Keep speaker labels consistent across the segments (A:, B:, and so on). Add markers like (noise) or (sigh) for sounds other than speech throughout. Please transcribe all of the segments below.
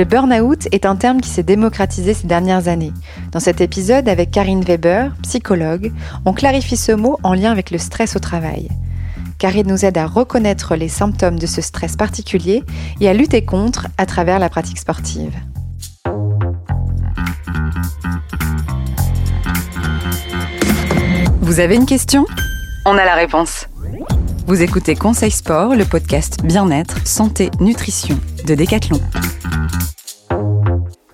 A: Le burn-out est un terme qui s'est démocratisé ces dernières années. Dans cet épisode, avec Karine Weber, psychologue, on clarifie ce mot en lien avec le stress au travail. Karine nous aide à reconnaître les symptômes de ce stress particulier et à lutter contre à travers la pratique sportive. Vous avez une question? On a la réponse. Vous écoutez Conseil Sport, le podcast Bien-être, Santé, Nutrition de Decathlon.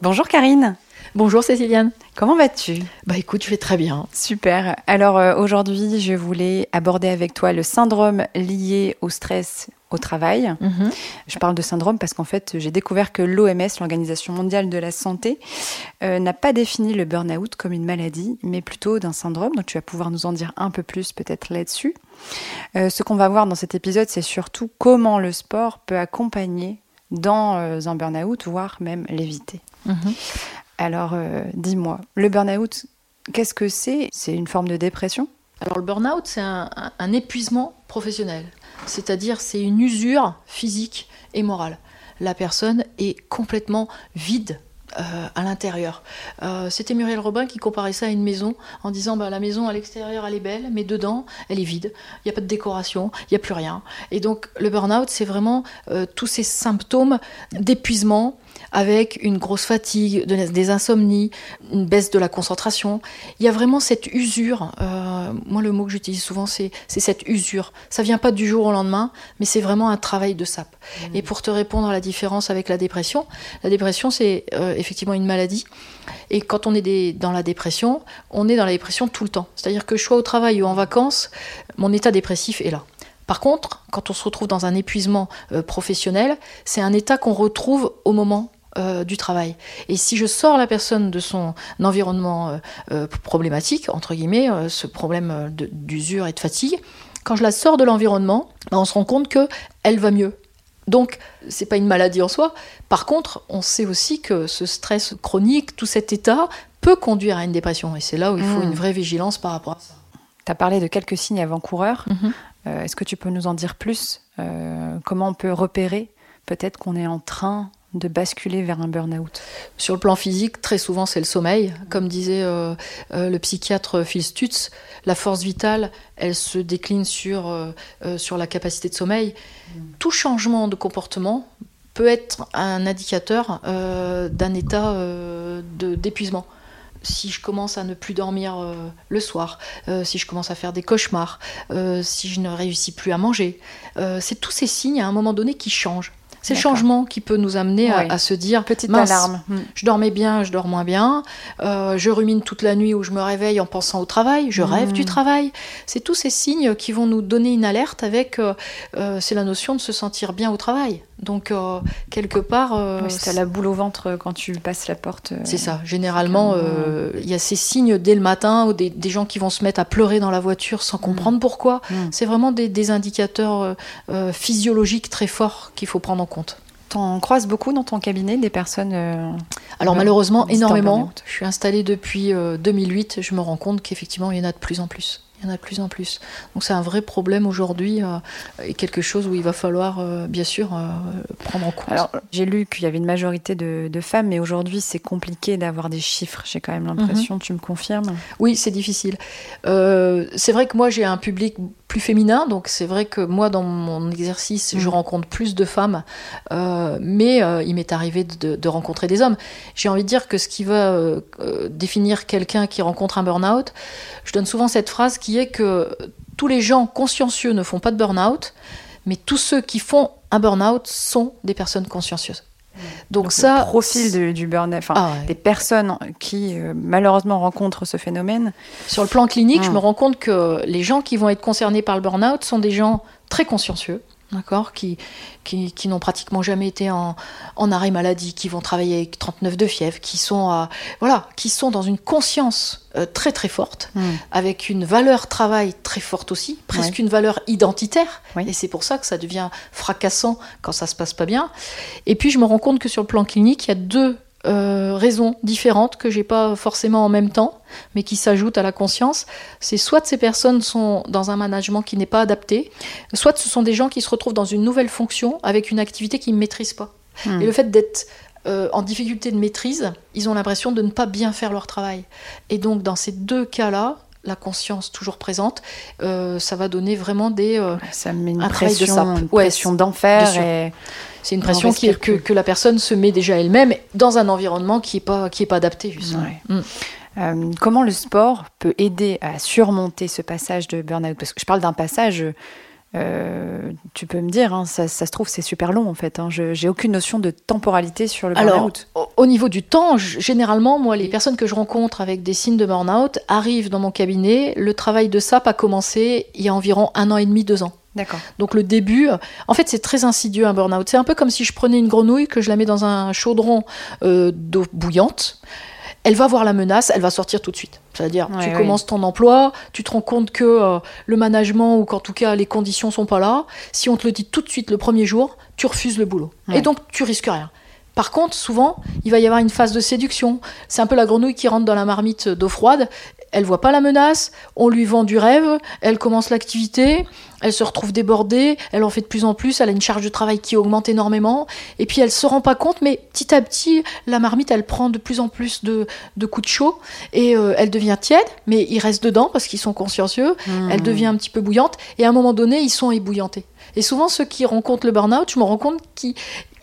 A: Bonjour Karine.
B: Bonjour Céciliane.
A: Comment vas-tu?
B: Bah écoute, je vais très bien.
A: Super. Alors euh, aujourd'hui, je voulais aborder avec toi le syndrome lié au stress au travail.
B: Mhm.
A: Je parle de syndrome parce qu'en fait, j'ai découvert que l'OMS, l'Organisation mondiale de la santé, euh, n'a pas défini le burn-out comme une maladie, mais plutôt d'un syndrome. Donc tu vas pouvoir nous en dire un peu plus peut-être là-dessus. Euh, ce qu'on va voir dans cet épisode, c'est surtout comment le sport peut accompagner dans euh, un burn-out, voire même l'éviter.
B: Mhm.
A: Alors dis-moi, le burn-out, qu'est-ce que c'est? C'est une forme de dépression?
B: Alors le burn-out, c'est un épuisement professionnel. C'est-à-dire, c'est une usure physique et morale. La personne est complètement vide. euh, à l'intérieur. Euh, C'était Muriel Robin qui comparait ça à une maison en disant bah, la maison à l'extérieur elle est belle, mais dedans elle est vide. Il n'y a pas de décoration, il n'y a plus rien. Et donc le burn-out, c'est vraiment euh, tous ces symptômes d'épuisement avec une grosse fatigue, de- des insomnies, une baisse de la concentration. Il y a vraiment cette usure. euh, moi, le mot que j'utilise souvent, c'est cette usure. Ça vient pas du jour au lendemain, mais c'est vraiment un travail de sape. Et pour te répondre à la différence avec la dépression, la dépression, c'est euh, effectivement une maladie. Et quand on est des- dans la dépression, on est dans la dépression tout le temps. C'est-à-dire que je sois au travail ou en vacances, mon état dépressif est là. Par contre, quand on se retrouve dans un épuisement euh, professionnel, c'est un état qu'on retrouve au moment euh, du travail. Et si je sors la personne de son environnement euh, problématique, entre guillemets, ce problème d'usure et de fatigue, quand je la sors de l'environnement, ben, on se rend compte que elle va mieux. Donc, c'est pas une maladie en soi. Par contre, on sait aussi que ce stress chronique, tout cet état, peut conduire à une dépression. Et c'est là où il faut
A: Mm.
B: une vraie vigilance par rapport à ça.
A: Tu as parlé de quelques signes avant-coureurs.
B: Mhm.
A: Euh, Est-ce que tu peux nous en dire plus Euh, Comment on peut repérer peut-être qu'on est en train de basculer vers un burn-out?
B: Sur le plan physique, très souvent, c'est le sommeil. Comme disait euh, le psychiatre Phil Stutz, la force vitale, elle se décline sur, sur la capacité de sommeil. Tout changement de comportement peut être un indicateur d'un état d'épuisement. Si je commence à ne plus dormir euh, le soir, euh, si je commence à faire des cauchemars, euh, si je ne réussis plus à manger, c'est tous ces signes à un moment donné qui changent. C'est le changement qui peut nous amener à- se dire
A: Petite
B: mince,
A: alarme. Hmm.
B: je dormais bien, je dors moins bien. Je rumine toute la nuit ou je me réveille en pensant au travail. Je rêve
A: Mhm.
B: du travail. C'est tous ces signes qui vont nous donner une alerte avec. c'est la notion de se sentir bien au travail. Donc euh, quelque part, euh,
A: Oui, c'est la boule au ventre quand tu passes la porte. euh,
B: c'est ça. Généralement, euh, il y a ces signes dès le matin ou des, des gens qui vont se mettre à pleurer dans la voiture sans comprendre pourquoi.
A: Mm.
B: C'est vraiment des, des indicateurs euh, euh, physiologiques très forts qu'il faut prendre en compte.
A: T'en croises beaucoup dans ton cabinet des personnes. euh,
B: Alors malheureusement, énormément. Je suis installée depuis euh, 2008. Je me rends compte qu'effectivement, il y en a de plus en plus. Il y en a de plus en plus. Donc c'est un vrai problème aujourd'hui euh, et quelque chose où il va falloir, euh, bien sûr, euh, prendre en compte.
A: Alors, j'ai lu qu'il y avait une majorité de, de femmes, mais aujourd'hui, c'est compliqué d'avoir des chiffres. J'ai quand même l'impression, tu me confirmes?
B: Oui, c'est difficile. C'est vrai que moi, j'ai un public plus féminin, donc c'est vrai que moi, dans mon exercice, je
A: Mhm.
B: rencontre plus de femmes, euh, mais euh, il m'est arrivé de, de rencontrer des hommes. J'ai envie de dire que ce qui va euh, définir quelqu'un qui rencontre un burn-out, je donne souvent cette phrase qui est que tous les gens consciencieux ne font pas de burn-out, mais tous ceux qui font un burn-out sont des personnes consciencieuses. Donc,
A: Donc,
B: ça,
A: le profil de- du burn-out,
B: Ah ouais.
A: des personnes qui euh, malheureusement rencontrent ce phénomène.
B: Sur le plan clinique, je
A: Mm.
B: me rends compte que les gens qui vont être concernés par le burn-out sont des gens très consciencieux, d'accord, qui, qui, qui n'ont pratiquement jamais été en, en arrêt maladie, qui vont travailler avec 39 de fièvre, qui sont, à, voilà, qui sont dans une conscience euh, très très forte, avec une valeur travail très forte aussi, presque
A: Ouais.
B: une valeur identitaire.
A: Oui.
B: Et c'est pour ça que ça devient fracassant quand ça se passe pas bien. Et puis je me rends compte que sur le plan clinique, il y a deux euh, raisons différentes que j'ai pas forcément en même temps, mais qui s'ajoutent à la conscience. C'est soit ces personnes sont dans un management qui n'est pas adapté, soit ce sont des gens qui se retrouvent dans une nouvelle fonction avec une activité qu'ils ne maîtrisent pas.
A: Hmm.
B: Et le fait d'être euh, en difficulté de maîtrise, ils ont l'impression de ne pas bien faire leur travail. Et donc dans ces deux cas-là, la conscience toujours présente, euh, ça va donner vraiment des
A: euh, ça met une
B: un travail de
A: pression,
B: sape.
A: une
B: Ouais,
A: pression
B: Bien
A: d'enfer et
B: C'est une
A: On
B: pression qui, que, que la personne se met déjà elle-même dans un environnement qui n'est pas, qui est pas adapté, justement.
A: Ouais.
B: Mm.
A: Euh, comment le sport peut aider à surmonter ce passage de burn-out? Parce que je parle d'un passage, euh, tu peux me dire, hein, ça, ça se trouve, c'est super long en fait. Hein. Je j'ai aucune notion de temporalité sur le burn-out.
B: Au- au niveau du temps, généralement, moi, les personnes que je rencontre avec des signes de burn-out arrivent dans mon cabinet. Le travail de SAP a commencé il y a environ un an et demi, deux ans.
A: D'accord.
B: Donc le début, euh, en fait, c'est très insidieux un burn-out. C'est un peu comme si je prenais une grenouille, que je la mets dans un chaudron euh, d'eau bouillante. Elle va voir la menace, elle va sortir tout de suite. C'est-à-dire,
A: Ouais,
B: tu commences ton emploi, tu te rends compte que euh, le management ou qu'en tout cas les conditions sont pas là. Si on te le dit tout de suite le premier jour, tu refuses le boulot.
A: Ouais.
B: Et donc tu risques rien. Par contre, souvent, il va y avoir une phase de séduction. C'est un peu la grenouille qui rentre dans la marmite d'eau froide. Elle voit pas la menace, on lui vend du rêve, elle commence l'activité, elle se retrouve débordée, elle en fait de plus en plus, elle a une charge de travail qui augmente énormément, et puis elle se rend pas compte, mais petit à petit, la marmite, elle prend de plus en plus de, de coups de chaud, et euh, elle devient tiède, mais ils restent dedans parce qu'ils sont consciencieux, elle devient un petit peu bouillante, et à un moment donné, ils sont ébouillantés. Et souvent, ceux qui rencontrent le burn-out, je me rends compte qu'ils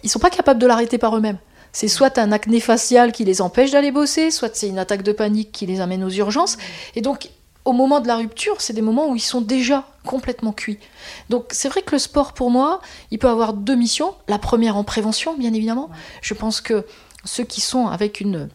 B: ils sont pas capables de l'arrêter par eux-mêmes. C'est soit un acné facial qui les empêche d'aller bosser, soit c'est une attaque de panique qui les amène aux urgences. Et donc, au moment de la rupture, c'est des moments où ils sont déjà complètement cuits. Donc, c'est vrai que le sport, pour moi, il peut avoir deux missions. La première en prévention, bien évidemment. Je pense que ceux qui sont avec une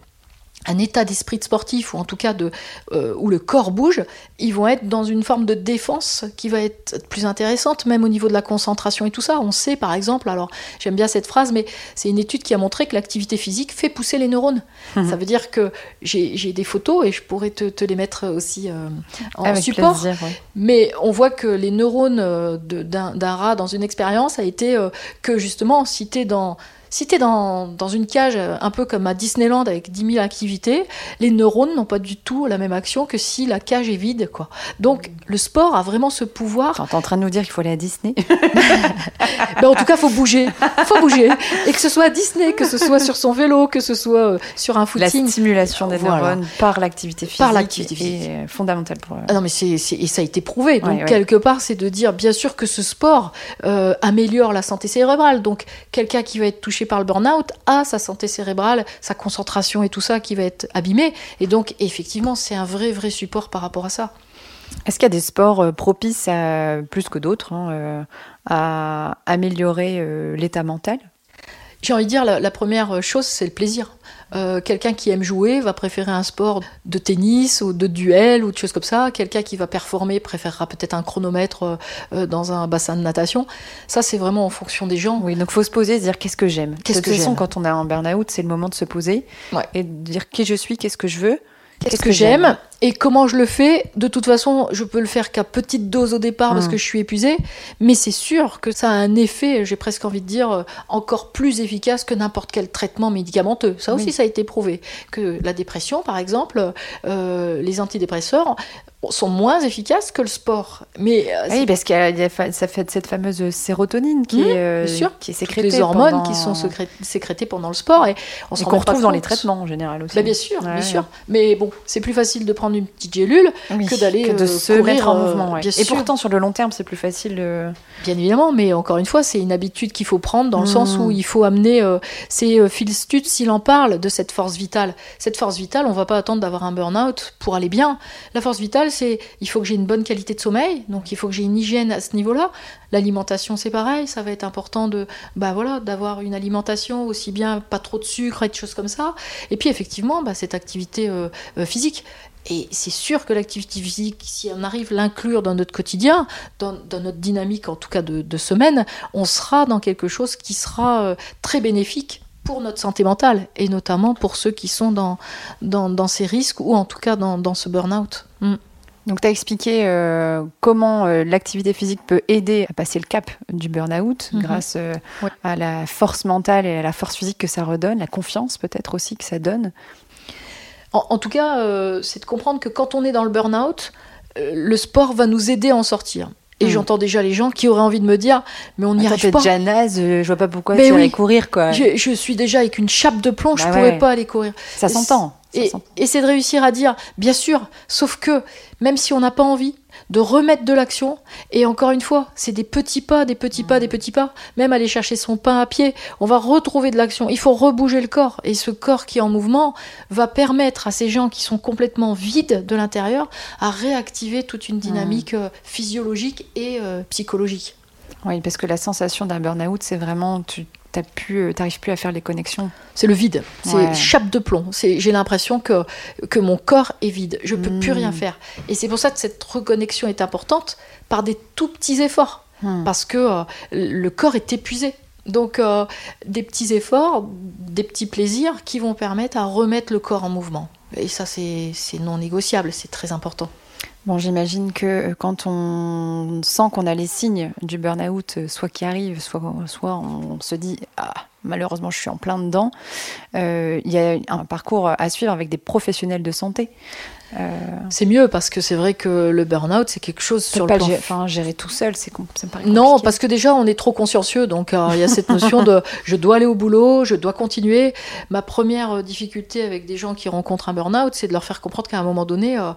B: un état d'esprit de sportif ou en tout cas de euh, où le corps bouge, ils vont être dans une forme de défense qui va être plus intéressante, même au niveau de la concentration et tout ça. On sait par exemple, alors j'aime bien cette phrase, mais c'est une étude qui a montré que l'activité physique fait pousser les neurones.
A: Mhm.
B: Ça veut dire que j'ai des photos et je pourrais te, te les mettre aussi euh, en
A: Avec
B: support.
A: plaisir, ouais.
B: Mais on voit que les neurones euh, d'un d'un rat dans une expérience a été euh, que justement, si tu es dans, si t'es dans, dans une cage euh, un peu comme à Disneyland avec 10 000 activités, les neurones n'ont pas du tout la même action que si la cage est vide. Quoi. Donc le sport a vraiment ce pouvoir.
A: Attends, T'es en train de nous dire qu'il faut aller à Disney (laughs) (laughs)
B: Ben, en tout cas, faut bouger. faut bouger. Et que ce soit à Disney, que ce soit sur son vélo, que ce soit euh, sur un
A: La
B: footing.
A: stimulation des
B: Voilà.
A: neurones par l'activité physique,
B: Par l'activité physique.
A: est euh, fondamentale pour.
B: Ah non, mais c'est, c'est- et ça a été prouvé. Donc,
A: Ouais, ouais.
B: quelque part, c'est de dire, bien sûr, que ce sport euh, améliore la santé cérébrale. Donc, quelqu'un qui va être touché par le burn-out a sa santé cérébrale, sa concentration et tout ça qui va être abîmé. Et donc, effectivement, c'est un vrai, vrai support par rapport à ça.
A: Est-ce qu'il y a des sports euh, propices à, plus que d'autres hein, euh, à améliorer euh, l'état mental?
B: J'ai envie de dire, la, la première chose, c'est le plaisir. Euh, quelqu'un qui aime jouer va préférer un sport de tennis ou de duel ou de choses comme ça. Quelqu'un qui va performer préférera peut-être un chronomètre euh, euh, dans un bassin de natation. Ça, c'est vraiment en fonction des gens.
A: Oui, donc faut se poser, se dire qu'est-ce que j'aime?
B: Qu'est-ce
A: de
B: que
A: toute façon,
B: j'aime?
A: quand on est en burn-out, c'est le moment de se poser
B: Ouais.
A: et de dire qui je suis, qu'est-ce que je veux,
B: Qu'est-ce que j'aime? Et comment je le fais? De toute façon, je peux le faire qu'à petite dose au départ parce
A: Mm.
B: que je suis épuisée, mais c'est sûr que ça a un effet, j'ai presque envie de dire, euh, encore plus efficace que n'importe quel traitement médicamenteux. Ça aussi,
A: Oui.
B: ça a été prouvé. Que la dépression, par exemple, euh, les antidépresseurs sont moins efficaces que le sport. Mais euh,
A: Oui, parce qu'il y a- y ça fait cette fameuse sérotonine qui,
B: Mmh,
A: est, euh, qui est sécrétée.
B: les hormones
A: pendant-
B: qui sont sécré- sécrétées pendant le sport et on pas
A: retrouve dans les traitements en général aussi.
B: Bah, bien sûr,
A: Ouais,
B: bien sûr. Mais bon, c'est plus facile de prendre une petite gélule
A: Oui,
B: que d'aller,
A: de
B: euh,
A: se
B: courir,
A: mettre en mouvement. ouais. Et pourtant, sur le long terme, c'est plus facile.
B: Bien évidemment, mais encore une fois, c'est une habitude qu'il faut prendre dans le sens où il faut amener. c'est Phil Stutz, il en parle de cette force vitale. Cette force vitale, on va pas attendre d'avoir un burn-out pour aller bien. La force vitale, c'est il faut que j'ai une bonne qualité de sommeil, donc il faut que j'ai une hygiène à ce niveau-là. L'alimentation, c'est pareil, ça va être important de, bah voilà, d'avoir une alimentation aussi bien pas trop de sucre et de choses comme ça. Et puis effectivement, bah, cette activité euh, euh, physique. Et c'est sûr que l'activité physique, si on arrive à l'inclure dans notre quotidien, dans, notre dynamique en tout cas de, semaine, on sera dans quelque chose qui sera euh, très bénéfique pour notre santé mentale et notamment pour ceux qui sont dans, ces risques ou en tout cas dans, dans ce burn-out. Mm.
A: Donc, tu as expliqué euh, comment euh, l'activité physique peut aider à passer le cap du burn-out
B: Mhm.
A: grâce euh,
B: Ouais.
A: à la force mentale et à la force physique que ça redonne, la confiance peut-être aussi que ça donne.
B: En, en tout cas, c'est de comprendre que quand on est dans le burn-out, le sport va nous aider à en sortir. Et
A: Mm.
B: j'entends déjà les gens qui auraient envie de me dire, mais on n'y arrive pas.
A: déjà naze, je vois pas pourquoi
B: Mais
A: tu
B: oui.
A: irais courir, quoi.
B: Je, je suis déjà avec une chape de plomb, je
A: Bah
B: pourrais
A: ouais.
B: pas aller courir.
A: Ça s'entend.
B: Et, c'est de réussir à dire, bien sûr, sauf que même si on n'a pas envie de remettre de l'action, et encore une fois, c'est des petits pas, des petits pas, des petits pas, même aller chercher son pain à pied, on va retrouver de l'action. Il faut rebouger le corps, et ce corps qui est en mouvement va permettre à ces gens qui sont complètement vides de l'intérieur à réactiver toute une dynamique euh, physiologique et euh, psychologique.
A: Oui, parce que la sensation d'un burn-out, c'est vraiment, tu t'as pu, euh, t'arrives plus à faire les connexions.
B: C'est le vide, c'est
A: Ouais.
B: chape de plomb. C'est, j'ai l'impression que, que mon corps est vide. Je peux plus rien faire. Et c'est pour ça que cette reconnexion est importante par des tout petits efforts.
A: Hmm.
B: Parce que euh, le corps est épuisé. Donc euh, des petits efforts, des petits plaisirs qui vont permettre à remettre le corps en mouvement. Et ça, c'est non négociable, c'est très important.
A: Bon, j'imagine que euh, quand on sent qu'on a les signes du burn-out, euh, soit qui arrive, soit, soit on se dit ah, malheureusement je suis en plein dedans, euh, il y a un parcours à suivre avec des professionnels de santé. Euh,
B: C'est mieux parce que c'est vrai que le burn-out, c'est quelque chose
A: sur pas
B: le plan
A: gérer, enfin, gérer tout seul, c'est
B: Non, parce que déjà, on est trop consciencieux. Donc, euh, il y a cette notion de (laughs) je dois aller au boulot, je dois continuer. Ma première difficulté avec des gens qui rencontrent un burn-out, c'est de leur faire comprendre qu'à un moment donné, euh,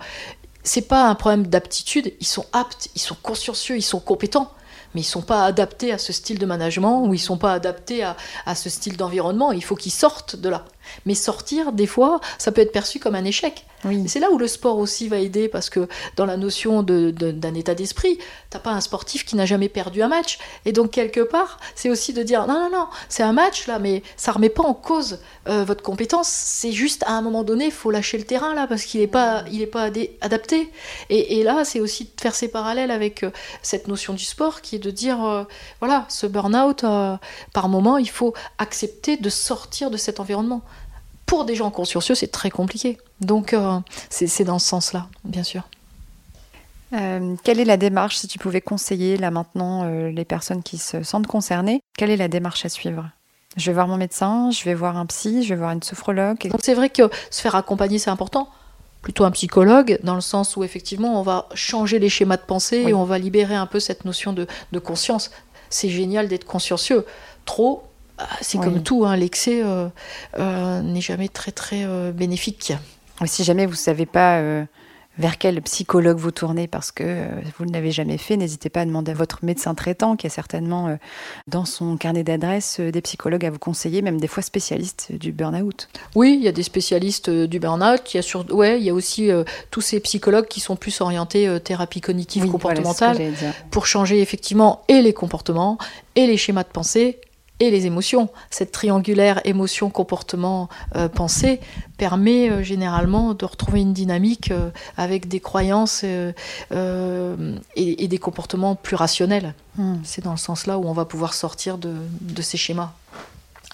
B: c'est pas un problème d'aptitude. Ils sont aptes, ils sont consciencieux, ils sont compétents. Mais ils sont pas adaptés à ce style de management ou ils sont pas adaptés à, à ce style d'environnement. Il faut qu'ils sortent de là. Mais sortir, des fois, ça peut être perçu comme un échec.
A: Oui.
B: C'est là où le sport aussi va aider, parce que dans la notion de- de- d'un état d'esprit, t'as pas un sportif qui n'a jamais perdu un match. Et donc, quelque part, c'est aussi de dire, non, non, non, c'est un match, là, mais ça remet pas en cause euh, votre compétence. C'est juste, à un moment donné, il faut lâcher le terrain, là, parce qu'il n'est pas, il est pas adapté. Et, et là, c'est aussi de faire ces parallèles avec euh, cette notion du sport, qui est de dire, euh, voilà, ce burn-out, par moment, il faut accepter de sortir de cet environnement pour des gens consciencieux, c'est très compliqué. Donc, euh, c'est dans ce sens-là, bien sûr.
A: Euh, quelle est la démarche, si tu pouvais conseiller là maintenant euh, les personnes qui se sentent concernées, quelle est la démarche à suivre? Je vais voir mon médecin, je vais voir un psy, je vais voir une sophrologue.
B: Donc, c'est vrai que se faire accompagner, c'est important. Plutôt un psychologue, dans le sens où effectivement, on va changer les schémas de pensée
A: Oui.
B: et on va libérer un peu cette notion de, de conscience. C'est génial d'être consciencieux. Trop, c'est
A: Oui.
B: comme tout, hein, l'excès euh, euh, n'est jamais très très euh, bénéfique.
A: Et si jamais vous ne savez pas vers quel psychologue vous tournez parce que vous ne l'avez jamais fait, n'hésitez pas à demander à votre médecin traitant qui a certainement dans son carnet d'adresses des psychologues à vous conseiller, même des fois spécialistes du burn-out.
B: Oui, il y a des spécialistes du burn-out. Il y a sur... ouais, il y a aussi euh, tous ces psychologues qui sont plus orientés euh, thérapie cognitive
A: Oui,
B: comportementale.
A: voilà, c'est
B: pour changer effectivement et les comportements, et les schémas de pensée, et les émotions. Cette triangulaire émotion, comportement, euh, pensée permet euh, généralement de retrouver une dynamique euh, avec des croyances et, et des comportements plus rationnels.
A: Hmm.
B: C'est dans le sens là où on va pouvoir sortir de, de ces schémas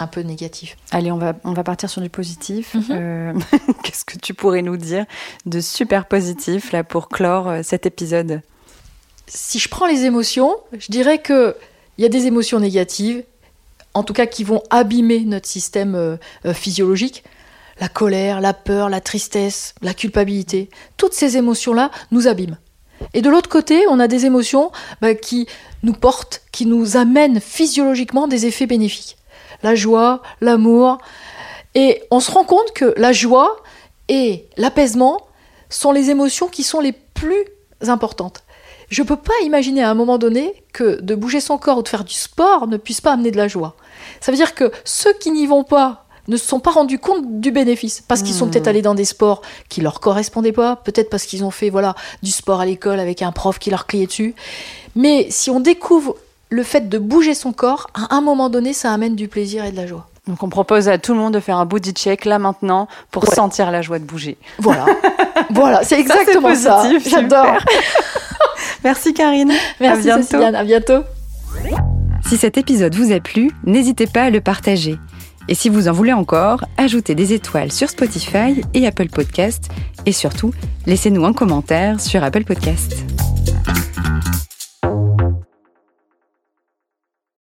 B: un peu négatifs.
A: Allez, on va, on va partir sur du positif.
B: Mhm.
A: Euh, (laughs) Qu'est-ce que tu pourrais nous dire de super positif là pour clore cet épisode?
B: Si je prends les émotions, je dirais que il y a des émotions négatives, en tout cas qui vont abîmer notre système euh, euh, physiologique. La colère, la peur, la tristesse, la culpabilité, toutes ces émotions-là nous abîment. Et de l'autre côté, on a des émotions bah, qui nous portent, qui nous amènent physiologiquement des effets bénéfiques. La joie, l'amour. Et on se rend compte que la joie et l'apaisement sont les émotions qui sont les plus importantes. Je peux pas imaginer à un moment donné que de bouger son corps ou de faire du sport ne puisse pas amener de la joie. Ça veut dire que ceux qui n'y vont pas ne se sont pas rendus compte du bénéfice parce qu'ils sont
A: Hmm.
B: peut-être allés dans des sports qui leur correspondaient pas, peut-être parce qu'ils ont fait voilà du sport à l'école avec un prof qui leur criait dessus. Mais si on découvre le fait de bouger son corps, à un moment donné, ça amène du plaisir et de la joie.
A: Donc on propose à tout le monde de faire un body check là maintenant pour
B: Ouais.
A: sentir la joie de bouger.
B: Voilà, (laughs) voilà, c'est exactement ça.
A: positif,
B: J'adore.
A: Merci Karine.
B: Merci
A: à bientôt.
B: Céciliane, à bientôt.
A: Si cet épisode vous a plu, n'hésitez pas à le partager. Et si vous en voulez encore, ajoutez des étoiles sur Spotify et Apple Podcast. Et surtout, laissez-nous un commentaire sur Apple Podcast.